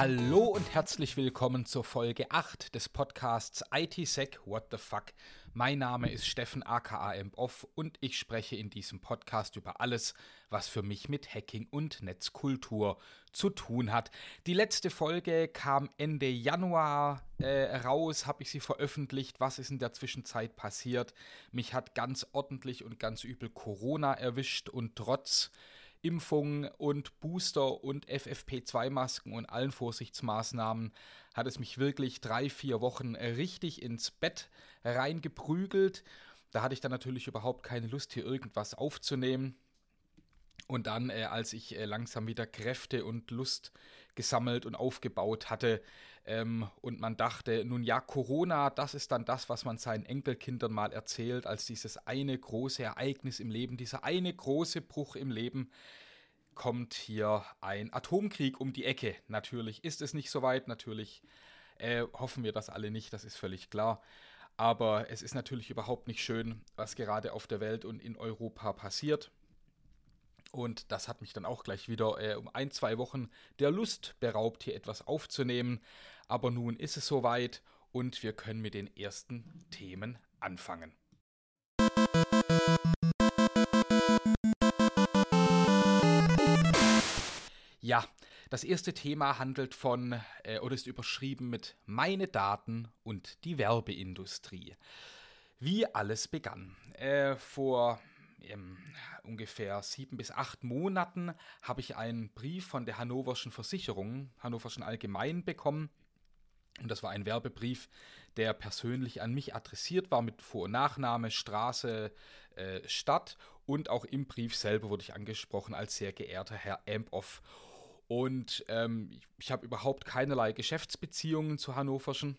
Hallo und herzlich willkommen zur Folge 8 des Podcasts ITSec What the Fuck. Mein Name ist Steffen aka Off und ich spreche in diesem Podcast über alles, was für mich mit Hacking und Netzkultur zu tun hat. Die letzte Folge kam Ende Januar äh, raus, habe ich sie veröffentlicht. Was ist in der Zwischenzeit passiert? Mich hat ganz ordentlich und ganz übel Corona erwischt und trotz Impfungen und Booster und FFP2-Masken und allen Vorsichtsmaßnahmen hat es mich wirklich drei, vier Wochen richtig ins Bett reingeprügelt. Da hatte ich dann natürlich überhaupt keine Lust, hier irgendwas aufzunehmen. Und dann, äh, als ich äh, langsam wieder Kräfte und Lust gesammelt und aufgebaut hatte ähm, und man dachte, nun ja, Corona, das ist dann das, was man seinen Enkelkindern mal erzählt, als dieses eine große Ereignis im Leben, dieser eine große Bruch im Leben, kommt hier ein Atomkrieg um die Ecke. Natürlich ist es nicht so weit, natürlich äh, hoffen wir das alle nicht, das ist völlig klar. Aber es ist natürlich überhaupt nicht schön, was gerade auf der Welt und in Europa passiert. Und das hat mich dann auch gleich wieder äh, um ein, zwei Wochen der Lust beraubt, hier etwas aufzunehmen. Aber nun ist es soweit und wir können mit den ersten Themen anfangen. Ja, das erste Thema handelt von äh, oder ist überschrieben mit Meine Daten und die Werbeindustrie. Wie alles begann. Äh, vor ähm, ungefähr sieben bis acht Monaten habe ich einen Brief von der Hannoverschen Versicherung, Hannoverschen Allgemein bekommen. Und das war ein Werbebrief, der persönlich an mich adressiert war mit Vor- und Nachname, Straße, äh, Stadt. Und auch im Brief selber wurde ich angesprochen als sehr geehrter Herr Ampoff. Und ähm, ich, ich habe überhaupt keinerlei Geschäftsbeziehungen zu Hannoverschen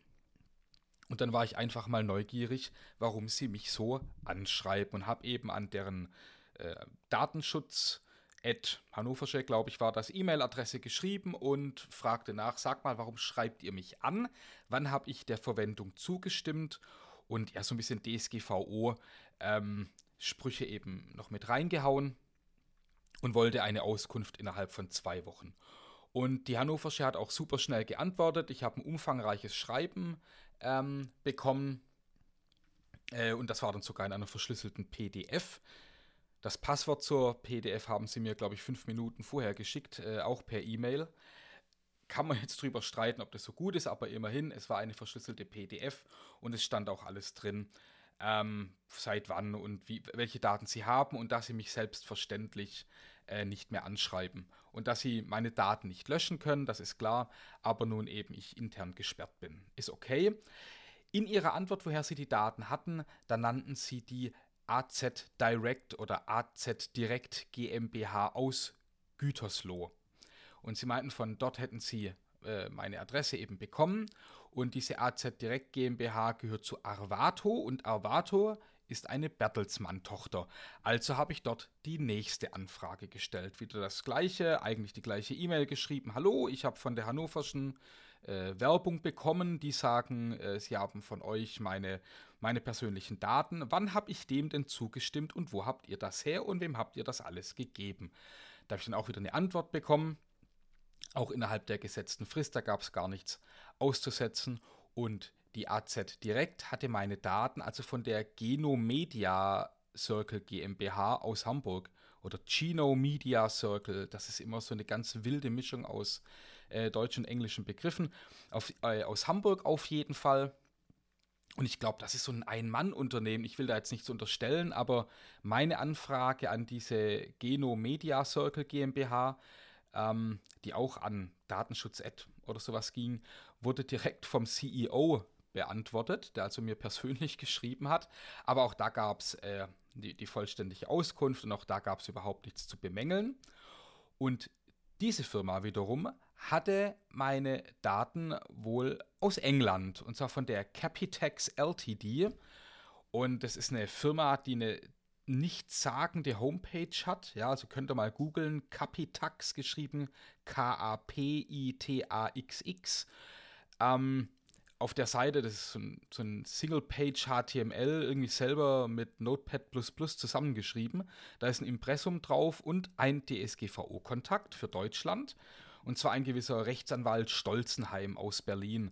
und dann war ich einfach mal neugierig, warum sie mich so anschreiben und habe eben an deren äh, Datenschutz at Hannoversche, glaube ich, war das E-Mail-Adresse geschrieben und fragte nach, sag mal, warum schreibt ihr mich an? Wann habe ich der Verwendung zugestimmt? Und ja, so ein bisschen DSGVO ähm, eben noch mit reingehauen und wollte eine Auskunft innerhalb von zwei Wochen. Und die Hannoversche hat auch super schnell geantwortet. Ich habe ein umfangreiches Schreiben ähm, bekommen. Äh, und das war dann sogar in einer verschlüsselten PDF. Das Passwort zur PDF haben sie mir, glaube ich, fünf Minuten vorher geschickt, äh, auch per E-Mail. Kann man jetzt drüber streiten, ob das so gut ist, aber immerhin, es war eine verschlüsselte PDF und es stand auch alles drin ähm, seit wann und wie, welche Daten sie haben und dass sie mich selbstverständlich äh, nicht mehr anschreiben. Und dass sie meine Daten nicht löschen können, das ist klar, aber nun eben ich intern gesperrt bin. Ist okay. In ihrer Antwort, woher sie die Daten hatten, da nannten sie die AZ Direct oder AZ Direct GmbH aus Gütersloh. Und sie meinten, von dort hätten sie äh, meine Adresse eben bekommen. Und diese AZ Direkt GmbH gehört zu Arvato und Arvato ist eine Bertelsmann-Tochter. Also habe ich dort die nächste Anfrage gestellt. Wieder das gleiche, eigentlich die gleiche E-Mail geschrieben. Hallo, ich habe von der Hannoverschen äh, Werbung bekommen. Die sagen, äh, sie haben von euch meine, meine persönlichen Daten. Wann habe ich dem denn zugestimmt und wo habt ihr das her und wem habt ihr das alles gegeben? Da habe ich dann auch wieder eine Antwort bekommen auch innerhalb der gesetzten Frist, da gab es gar nichts auszusetzen. Und die AZ Direkt hatte meine Daten also von der Genomedia Circle GmbH aus Hamburg oder Gino Media Circle. Das ist immer so eine ganz wilde Mischung aus äh, deutschen und englischen Begriffen. Auf, äh, aus Hamburg auf jeden Fall. Und ich glaube, das ist so ein Ein-Mann-Unternehmen. Ich will da jetzt nichts unterstellen, aber meine Anfrage an diese Geno Media Circle GmbH ähm, die auch an Datenschutz-Ad oder sowas ging, wurde direkt vom CEO beantwortet, der also mir persönlich geschrieben hat. Aber auch da gab es äh, die, die vollständige Auskunft und auch da gab es überhaupt nichts zu bemängeln. Und diese Firma wiederum hatte meine Daten wohl aus England und zwar von der Capitex Ltd. Und das ist eine Firma, die eine nichtssagende Homepage hat. Ja, also könnt ihr mal googeln, Capitax geschrieben, K-A-P-I-T-A-X-X. Ähm, auf der Seite, das ist so ein, so ein Single-Page HTML, irgendwie selber mit Notepad zusammengeschrieben. Da ist ein Impressum drauf und ein DSGVO-Kontakt für Deutschland. Und zwar ein gewisser Rechtsanwalt Stolzenheim aus Berlin.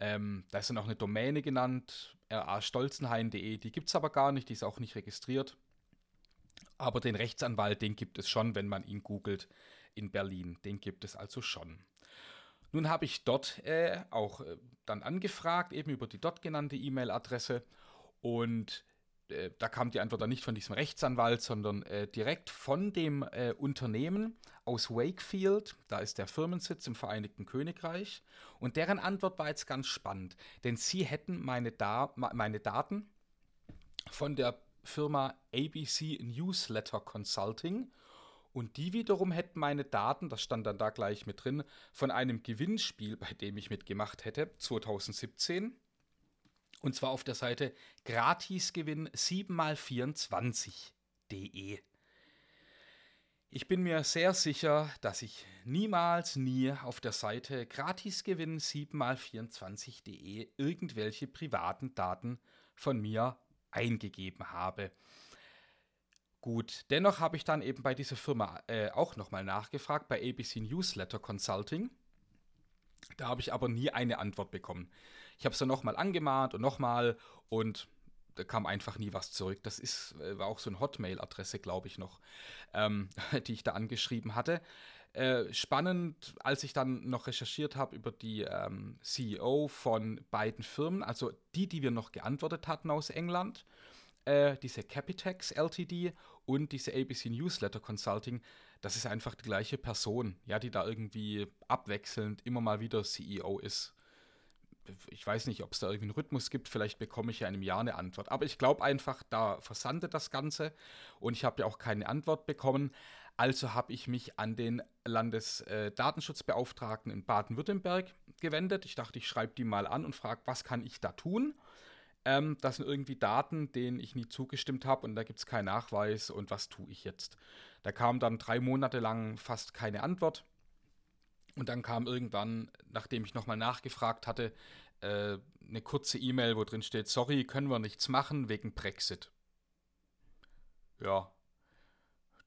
Ähm, da ist dann auch eine Domäne genannt, rastolzenheim.de. Die gibt es aber gar nicht, die ist auch nicht registriert. Aber den Rechtsanwalt, den gibt es schon, wenn man ihn googelt in Berlin. Den gibt es also schon. Nun habe ich dort äh, auch äh, dann angefragt, eben über die dort genannte E-Mail-Adresse. Und äh, da kam die Antwort dann nicht von diesem Rechtsanwalt, sondern äh, direkt von dem äh, Unternehmen aus Wakefield. Da ist der Firmensitz im Vereinigten Königreich. Und deren Antwort war jetzt ganz spannend, denn sie hätten meine, da meine Daten von der Firma ABC Newsletter Consulting und die wiederum hätten meine Daten, das stand dann da gleich mit drin, von einem Gewinnspiel, bei dem ich mitgemacht hätte, 2017. Und zwar auf der Seite Gratisgewinn 7x24.de. Ich bin mir sehr sicher, dass ich niemals, nie auf der Seite Gratisgewinn 7x24.de irgendwelche privaten Daten von mir eingegeben habe. Gut, dennoch habe ich dann eben bei dieser Firma äh, auch nochmal nachgefragt, bei ABC Newsletter Consulting. Da habe ich aber nie eine Antwort bekommen. Ich habe es dann nochmal angemahnt und nochmal und da kam einfach nie was zurück. Das ist, äh, war auch so eine Hotmail-Adresse, glaube ich noch, ähm, die ich da angeschrieben hatte. Äh, spannend, als ich dann noch recherchiert habe über die ähm, CEO von beiden Firmen, also die, die wir noch geantwortet hatten aus England, äh, diese Capitex LTD und diese ABC Newsletter Consulting, das ist einfach die gleiche Person, ja, die da irgendwie abwechselnd immer mal wieder CEO ist. Ich weiß nicht, ob es da irgendwie einen Rhythmus gibt, vielleicht bekomme ich ja in einem Jahr eine Antwort. Aber ich glaube einfach, da versandet das Ganze und ich habe ja auch keine Antwort bekommen. Also habe ich mich an den Landesdatenschutzbeauftragten in Baden-Württemberg gewendet. Ich dachte, ich schreibe die mal an und frage, was kann ich da tun? Ähm, das sind irgendwie Daten, denen ich nie zugestimmt habe und da gibt es keinen Nachweis und was tue ich jetzt? Da kam dann drei Monate lang fast keine Antwort und dann kam irgendwann, nachdem ich nochmal nachgefragt hatte, äh, eine kurze E-Mail, wo drin steht, sorry, können wir nichts machen wegen Brexit. Ja,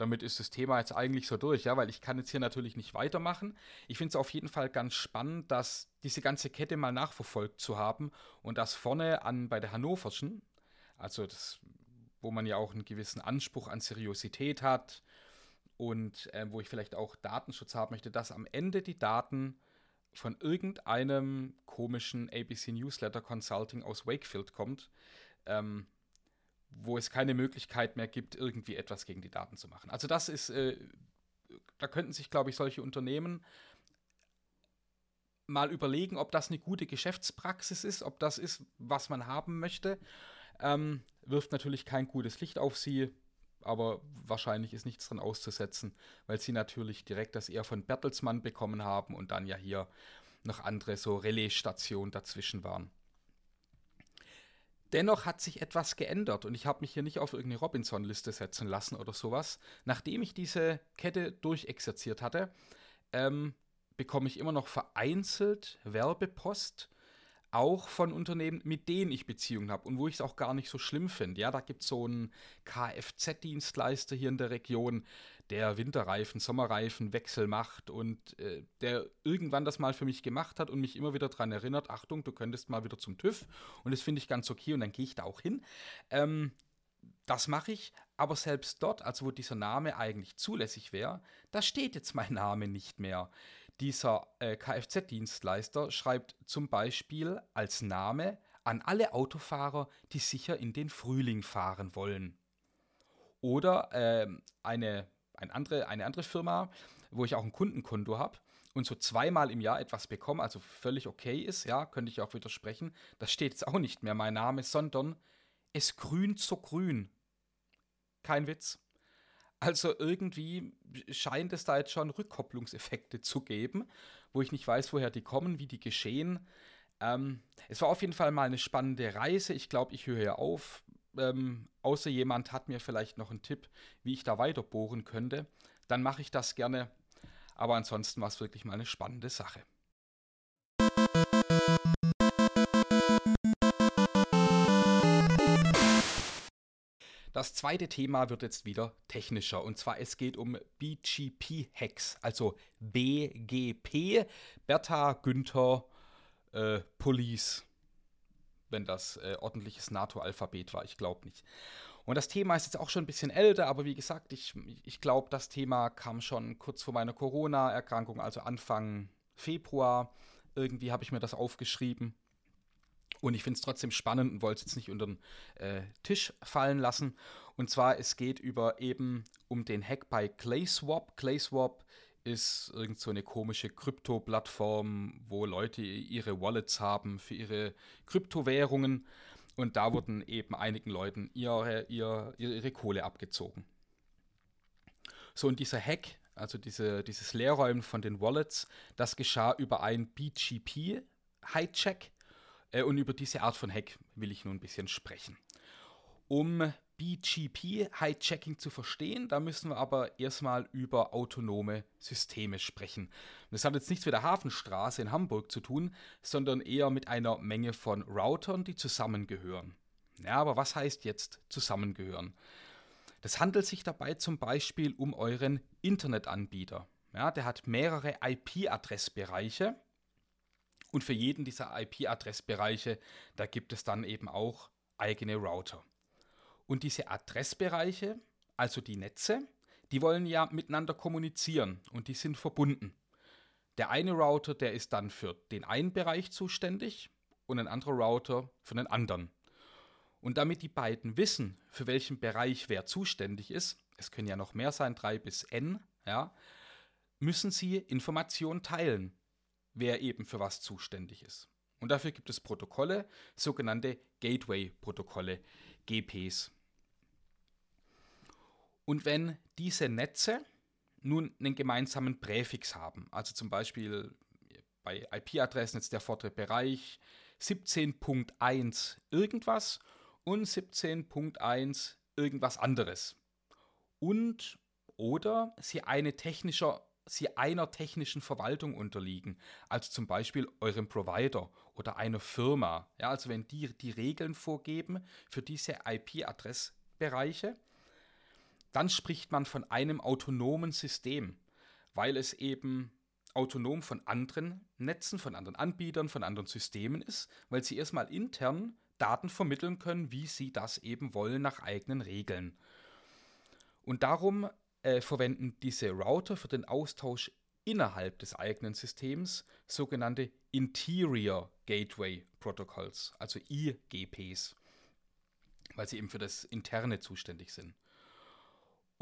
damit ist das Thema jetzt eigentlich so durch, ja, weil ich kann jetzt hier natürlich nicht weitermachen. Ich finde es auf jeden Fall ganz spannend, dass diese ganze Kette mal nachverfolgt zu haben und das vorne an bei der Hannoverschen, also das, wo man ja auch einen gewissen Anspruch an Seriosität hat und äh, wo ich vielleicht auch Datenschutz haben möchte, dass am Ende die Daten von irgendeinem komischen ABC Newsletter Consulting aus Wakefield kommt. Ähm, wo es keine Möglichkeit mehr gibt, irgendwie etwas gegen die Daten zu machen. Also das ist, äh, da könnten sich, glaube ich, solche Unternehmen mal überlegen, ob das eine gute Geschäftspraxis ist, ob das ist, was man haben möchte. Ähm, wirft natürlich kein gutes Licht auf sie, aber wahrscheinlich ist nichts dran auszusetzen, weil sie natürlich direkt das eher von Bertelsmann bekommen haben und dann ja hier noch andere so Relaisstationen dazwischen waren. Dennoch hat sich etwas geändert und ich habe mich hier nicht auf irgendeine Robinson-Liste setzen lassen oder sowas. Nachdem ich diese Kette durchexerziert hatte, ähm, bekomme ich immer noch vereinzelt Werbepost, auch von Unternehmen, mit denen ich Beziehungen habe und wo ich es auch gar nicht so schlimm finde. Ja, da gibt es so einen Kfz-Dienstleister hier in der Region, der Winterreifen, Sommerreifenwechsel macht und äh, der irgendwann das mal für mich gemacht hat und mich immer wieder daran erinnert, Achtung, du könntest mal wieder zum TÜV und das finde ich ganz okay und dann gehe ich da auch hin. Ähm, das mache ich, aber selbst dort, also wo dieser Name eigentlich zulässig wäre, da steht jetzt mein Name nicht mehr. Dieser äh, Kfz-Dienstleister schreibt zum Beispiel als Name an alle Autofahrer, die sicher in den Frühling fahren wollen. Oder äh, eine ein andere, eine andere Firma, wo ich auch ein Kundenkonto habe und so zweimal im Jahr etwas bekomme, also völlig okay ist, ja, könnte ich auch widersprechen. Das steht jetzt auch nicht mehr mein Name, sondern es grünt so grün. Kein Witz. Also irgendwie scheint es da jetzt schon Rückkopplungseffekte zu geben, wo ich nicht weiß, woher die kommen, wie die geschehen. Ähm, es war auf jeden Fall mal eine spannende Reise. Ich glaube, ich höre hier auf ähm, außer jemand hat mir vielleicht noch einen Tipp, wie ich da weiter bohren könnte, dann mache ich das gerne. Aber ansonsten war es wirklich mal eine spannende Sache. Das zweite Thema wird jetzt wieder technischer und zwar es geht um BGP-Hacks, also BGP, Bertha, Günther, äh, Police, wenn das äh, ordentliches NATO-Alphabet war, ich glaube nicht. Und das Thema ist jetzt auch schon ein bisschen älter, aber wie gesagt, ich, ich glaube, das Thema kam schon kurz vor meiner Corona-Erkrankung, also Anfang Februar. Irgendwie habe ich mir das aufgeschrieben. Und ich finde es trotzdem spannend und wollte es jetzt nicht unter den äh, Tisch fallen lassen. Und zwar, es geht über eben um den Hack bei ClaySwap. ClaySwap ist irgend so eine komische Krypto-Plattform, wo Leute ihre Wallets haben für ihre Kryptowährungen. Und da wurden eben einigen Leuten ihre, ihre, ihre Kohle abgezogen. So, und dieser Hack, also diese, dieses Leerräumen von den Wallets, das geschah über ein BGP-Hijack. Äh, und über diese Art von Hack will ich nun ein bisschen sprechen. Um BGP-Hijacking zu verstehen, da müssen wir aber erstmal über autonome Systeme sprechen. Das hat jetzt nichts mit der Hafenstraße in Hamburg zu tun, sondern eher mit einer Menge von Routern, die zusammengehören. Ja, aber was heißt jetzt zusammengehören? Das handelt sich dabei zum Beispiel um euren Internetanbieter. Ja, der hat mehrere IP-Adressbereiche und für jeden dieser IP-Adressbereiche, da gibt es dann eben auch eigene Router. Und diese Adressbereiche, also die Netze, die wollen ja miteinander kommunizieren und die sind verbunden. Der eine Router, der ist dann für den einen Bereich zuständig und ein anderer Router für den anderen. Und damit die beiden wissen, für welchen Bereich wer zuständig ist, es können ja noch mehr sein, drei bis n, ja, müssen sie Informationen teilen wer eben für was zuständig ist. Und dafür gibt es Protokolle, sogenannte Gateway-Protokolle, GPs. Und wenn diese Netze nun einen gemeinsamen Präfix haben, also zum Beispiel bei IP-Adressen jetzt der vordere Bereich 17.1 irgendwas und 17.1 irgendwas anderes. Und oder sie eine technischer sie einer technischen Verwaltung unterliegen, also zum Beispiel eurem Provider oder einer Firma. Ja, also wenn die die Regeln vorgeben für diese IP-Adressbereiche, dann spricht man von einem autonomen System, weil es eben autonom von anderen Netzen, von anderen Anbietern, von anderen Systemen ist, weil sie erstmal intern Daten vermitteln können, wie sie das eben wollen nach eigenen Regeln. Und darum äh, verwenden diese Router für den Austausch innerhalb des eigenen Systems sogenannte Interior Gateway Protocols, also IGPs, weil sie eben für das Interne zuständig sind.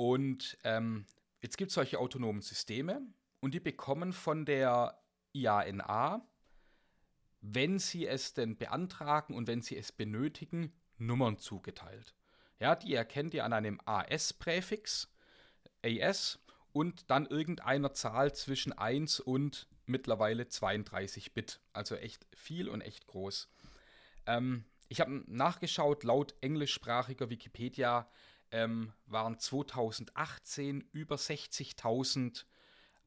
Und ähm, jetzt gibt es solche autonomen Systeme und die bekommen von der IANA, wenn sie es denn beantragen und wenn sie es benötigen, Nummern zugeteilt. Ja, die erkennt ihr an einem AS-Präfix AS und dann irgendeiner Zahl zwischen 1 und mittlerweile 32 Bit. Also echt viel und echt groß. Ähm, ich habe nachgeschaut, laut englischsprachiger Wikipedia ähm, waren 2018 über 60.000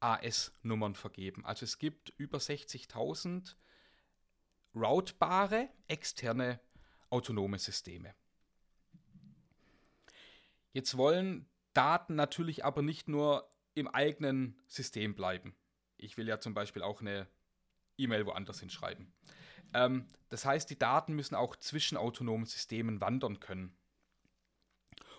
AS-Nummern vergeben. Also es gibt über 60.000 routbare externe autonome Systeme. Jetzt wollen Daten natürlich aber nicht nur im eigenen System bleiben. Ich will ja zum Beispiel auch eine E-Mail woanders hinschreiben. Ähm, das heißt, die Daten müssen auch zwischen autonomen Systemen wandern können.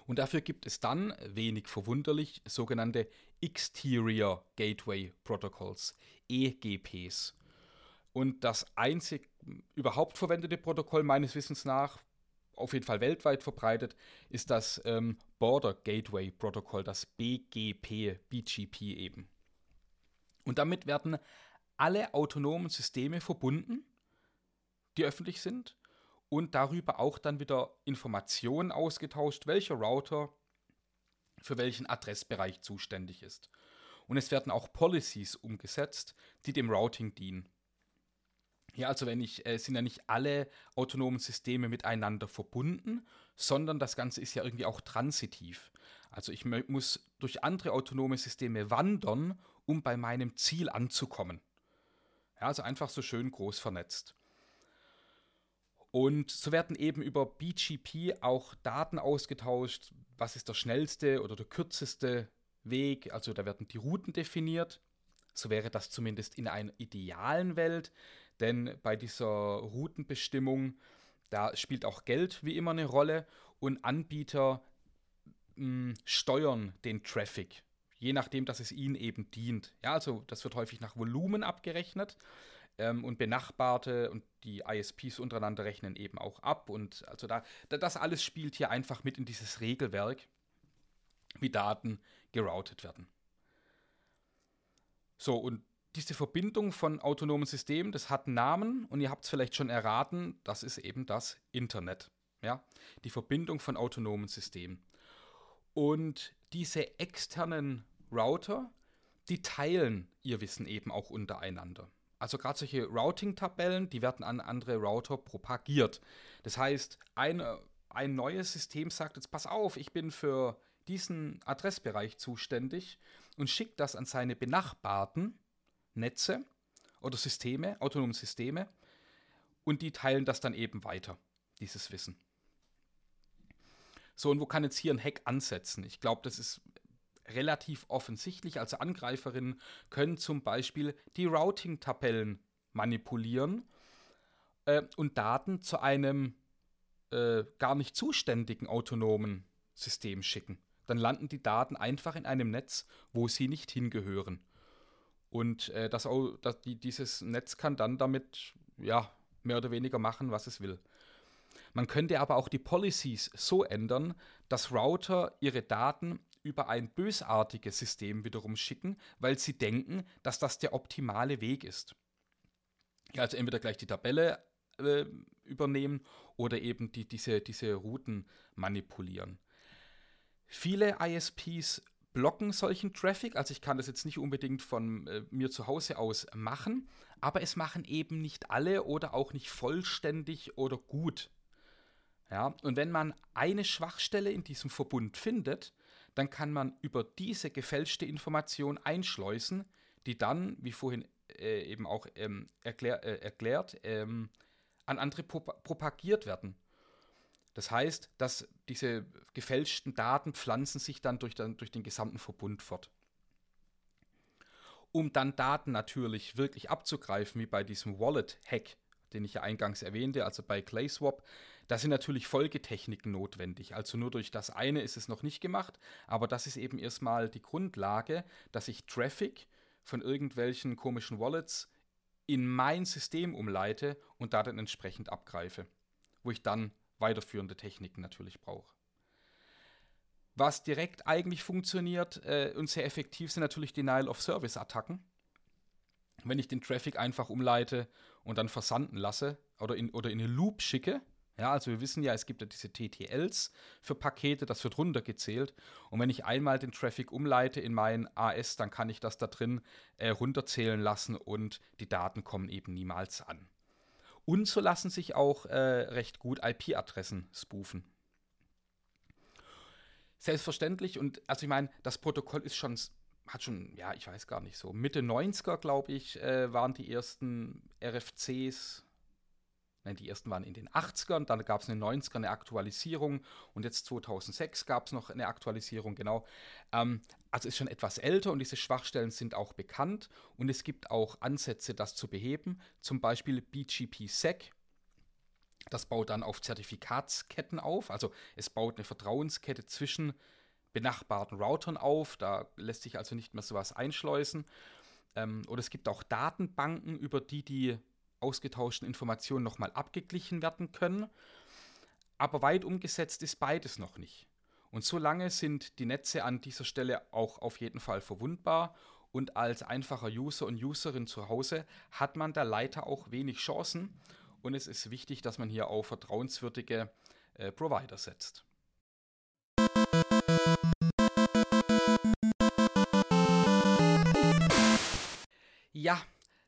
Und dafür gibt es dann, wenig verwunderlich, sogenannte Exterior Gateway Protocols, EGPs. Und das einzig überhaupt verwendete Protokoll meines Wissens nach, auf jeden Fall weltweit verbreitet, ist das ähm, Border Gateway Protocol, das BGP, BGP eben. Und damit werden alle autonomen Systeme verbunden, die öffentlich sind, und darüber auch dann wieder Informationen ausgetauscht, welcher Router für welchen Adressbereich zuständig ist. Und es werden auch Policies umgesetzt, die dem Routing dienen. Ja, also wenn ich, äh, sind ja nicht alle autonomen Systeme miteinander verbunden, sondern das Ganze ist ja irgendwie auch transitiv. Also ich muss durch andere autonome Systeme wandern, um bei meinem Ziel anzukommen. Ja, also einfach so schön groß vernetzt. Und so werden eben über BGP auch Daten ausgetauscht. Was ist der schnellste oder der kürzeste Weg? Also da werden die Routen definiert. So wäre das zumindest in einer idealen Welt. Denn bei dieser Routenbestimmung, da spielt auch Geld wie immer eine Rolle. Und Anbieter mh, steuern den Traffic je nachdem, dass es ihnen eben dient. Ja, also das wird häufig nach Volumen abgerechnet ähm, und Benachbarte und die ISPs untereinander rechnen eben auch ab. Und also da, das alles spielt hier einfach mit in dieses Regelwerk, wie Daten geroutet werden. So, und diese Verbindung von autonomen Systemen, das hat einen Namen und ihr habt es vielleicht schon erraten, das ist eben das Internet. Ja? Die Verbindung von autonomen Systemen. Und diese externen Router, die teilen ihr Wissen eben auch untereinander. Also gerade solche Routing-Tabellen, die werden an andere Router propagiert. Das heißt, ein, ein neues System sagt jetzt, pass auf, ich bin für diesen Adressbereich zuständig und schickt das an seine benachbarten Netze oder Systeme, autonome Systeme, und die teilen das dann eben weiter, dieses Wissen. So, und wo kann jetzt hier ein Hack ansetzen? Ich glaube, das ist relativ offensichtlich. Also Angreiferinnen können zum Beispiel die Routing-Tabellen manipulieren äh, und Daten zu einem äh, gar nicht zuständigen autonomen System schicken. Dann landen die Daten einfach in einem Netz, wo sie nicht hingehören. Und äh, das, das, die, dieses Netz kann dann damit ja, mehr oder weniger machen, was es will. Man könnte aber auch die Policies so ändern, dass Router ihre Daten über ein bösartiges System wiederum schicken, weil sie denken, dass das der optimale Weg ist. Also entweder gleich die Tabelle äh, übernehmen oder eben die, diese, diese Routen manipulieren. Viele ISPs blocken solchen Traffic, also ich kann das jetzt nicht unbedingt von äh, mir zu Hause aus machen, aber es machen eben nicht alle oder auch nicht vollständig oder gut. Ja, und wenn man eine Schwachstelle in diesem Verbund findet, dann kann man über diese gefälschte Information einschleusen, die dann, wie vorhin äh, eben auch ähm, erklär, äh, erklärt, ähm, an andere prop propagiert werden. Das heißt, dass diese gefälschten Daten pflanzen sich dann durch, dann durch den gesamten Verbund fort. Um dann Daten natürlich wirklich abzugreifen, wie bei diesem Wallet-Hack, den ich ja eingangs erwähnte, also bei ClaySwap, da sind natürlich Folgetechniken notwendig. Also nur durch das eine ist es noch nicht gemacht, aber das ist eben erstmal die Grundlage, dass ich Traffic von irgendwelchen komischen Wallets in mein System umleite und da dann entsprechend abgreife, wo ich dann weiterführende Techniken natürlich brauche. Was direkt eigentlich funktioniert äh, und sehr effektiv sind natürlich Denial-of-Service-Attacken. Wenn ich den Traffic einfach umleite und dann versanden lasse oder in, oder in eine Loop schicke, ja, also wir wissen ja, es gibt ja diese TTLs für Pakete, das wird runtergezählt. Und wenn ich einmal den Traffic umleite in mein AS, dann kann ich das da drin äh, runterzählen lassen und die Daten kommen eben niemals an. Und so lassen sich auch äh, recht gut IP-Adressen spoofen. Selbstverständlich, und also ich meine, das Protokoll ist schon, hat schon, ja, ich weiß gar nicht so, Mitte 90er, glaube ich, äh, waren die ersten RFCs Nein, die ersten waren in den 80ern, dann gab es in den 90ern eine Aktualisierung und jetzt 2006 gab es noch eine Aktualisierung, genau. Ähm, also ist schon etwas älter und diese Schwachstellen sind auch bekannt und es gibt auch Ansätze, das zu beheben, zum Beispiel BGP-SEC. Das baut dann auf Zertifikatsketten auf, also es baut eine Vertrauenskette zwischen benachbarten Routern auf, da lässt sich also nicht mehr sowas einschleusen. Ähm, oder es gibt auch Datenbanken, über die die ausgetauschten Informationen nochmal abgeglichen werden können. Aber weit umgesetzt ist beides noch nicht. Und solange sind die Netze an dieser Stelle auch auf jeden Fall verwundbar und als einfacher User und Userin zu Hause hat man da leider auch wenig Chancen und es ist wichtig, dass man hier auf vertrauenswürdige äh, Provider setzt. Ja,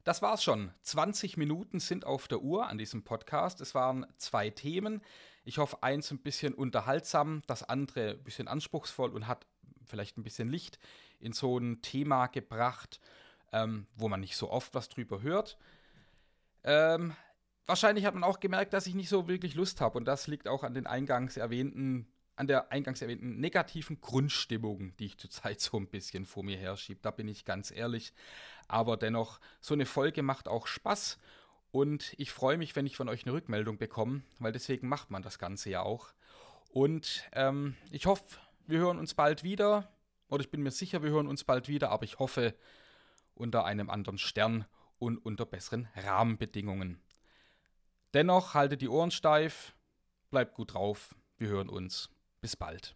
das war's schon. 20 Minuten sind auf der Uhr an diesem Podcast. Es waren zwei Themen. Ich hoffe, eins ein bisschen unterhaltsam, das andere ein bisschen anspruchsvoll und hat vielleicht ein bisschen Licht in so ein Thema gebracht, ähm, wo man nicht so oft was drüber hört. Ähm, wahrscheinlich hat man auch gemerkt, dass ich nicht so wirklich Lust habe. Und das liegt auch an den eingangs erwähnten, an der eingangs erwähnten negativen Grundstimmung, die ich zurzeit so ein bisschen vor mir herschiebe. Da bin ich ganz ehrlich. Aber dennoch, so eine Folge macht auch Spaß. Und ich freue mich, wenn ich von euch eine Rückmeldung bekomme, weil deswegen macht man das Ganze ja auch. Und ähm, ich hoffe, wir hören uns bald wieder. Oder ich bin mir sicher, wir hören uns bald wieder, aber ich hoffe unter einem anderen Stern und unter besseren Rahmenbedingungen. Dennoch haltet die Ohren steif, bleibt gut drauf, wir hören uns. Bis bald.